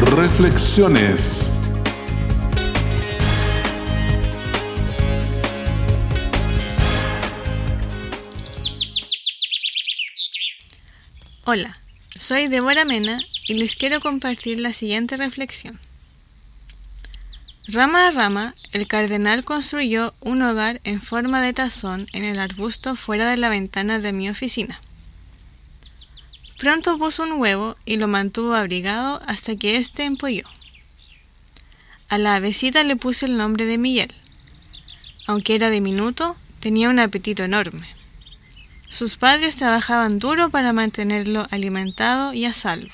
Reflexiones. Hola, soy Débora Mena y les quiero compartir la siguiente reflexión. Rama a rama, el cardenal construyó un hogar en forma de tazón en el arbusto fuera de la ventana de mi oficina. Pronto puso un huevo y lo mantuvo abrigado hasta que éste empolló. A la avecita le puse el nombre de Miguel. Aunque era diminuto, tenía un apetito enorme. Sus padres trabajaban duro para mantenerlo alimentado y a salvo.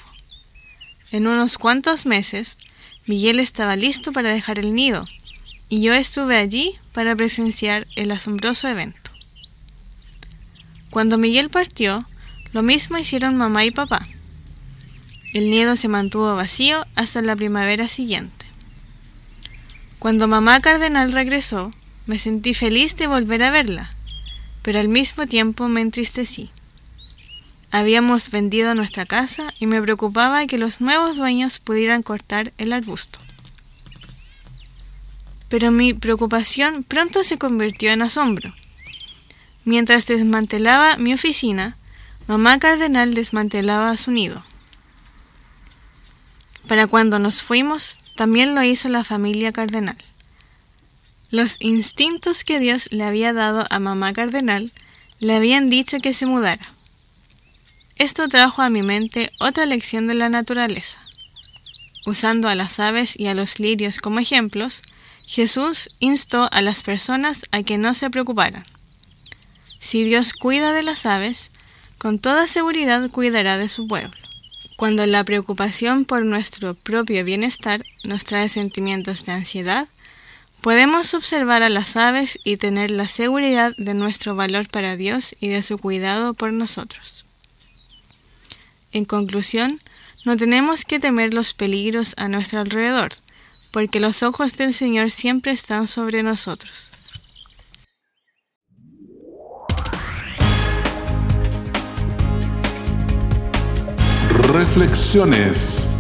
En unos cuantos meses, Miguel estaba listo para dejar el nido, y yo estuve allí para presenciar el asombroso evento. Cuando Miguel partió, lo mismo hicieron mamá y papá. El nido se mantuvo vacío hasta la primavera siguiente. Cuando mamá cardenal regresó, me sentí feliz de volver a verla, pero al mismo tiempo me entristecí. Habíamos vendido nuestra casa y me preocupaba que los nuevos dueños pudieran cortar el arbusto. Pero mi preocupación pronto se convirtió en asombro. Mientras desmantelaba mi oficina, Mamá Cardenal desmantelaba su nido. Para cuando nos fuimos, también lo hizo la familia Cardenal. Los instintos que Dios le había dado a Mamá Cardenal le habían dicho que se mudara. Esto trajo a mi mente otra lección de la naturaleza. Usando a las aves y a los lirios como ejemplos, Jesús instó a las personas a que no se preocuparan. Si Dios cuida de las aves, con toda seguridad cuidará de su pueblo. Cuando la preocupación por nuestro propio bienestar nos trae sentimientos de ansiedad, podemos observar a las aves y tener la seguridad de nuestro valor para Dios y de su cuidado por nosotros. En conclusión, no tenemos que temer los peligros a nuestro alrededor, porque los ojos del Señor siempre están sobre nosotros. Reflexiones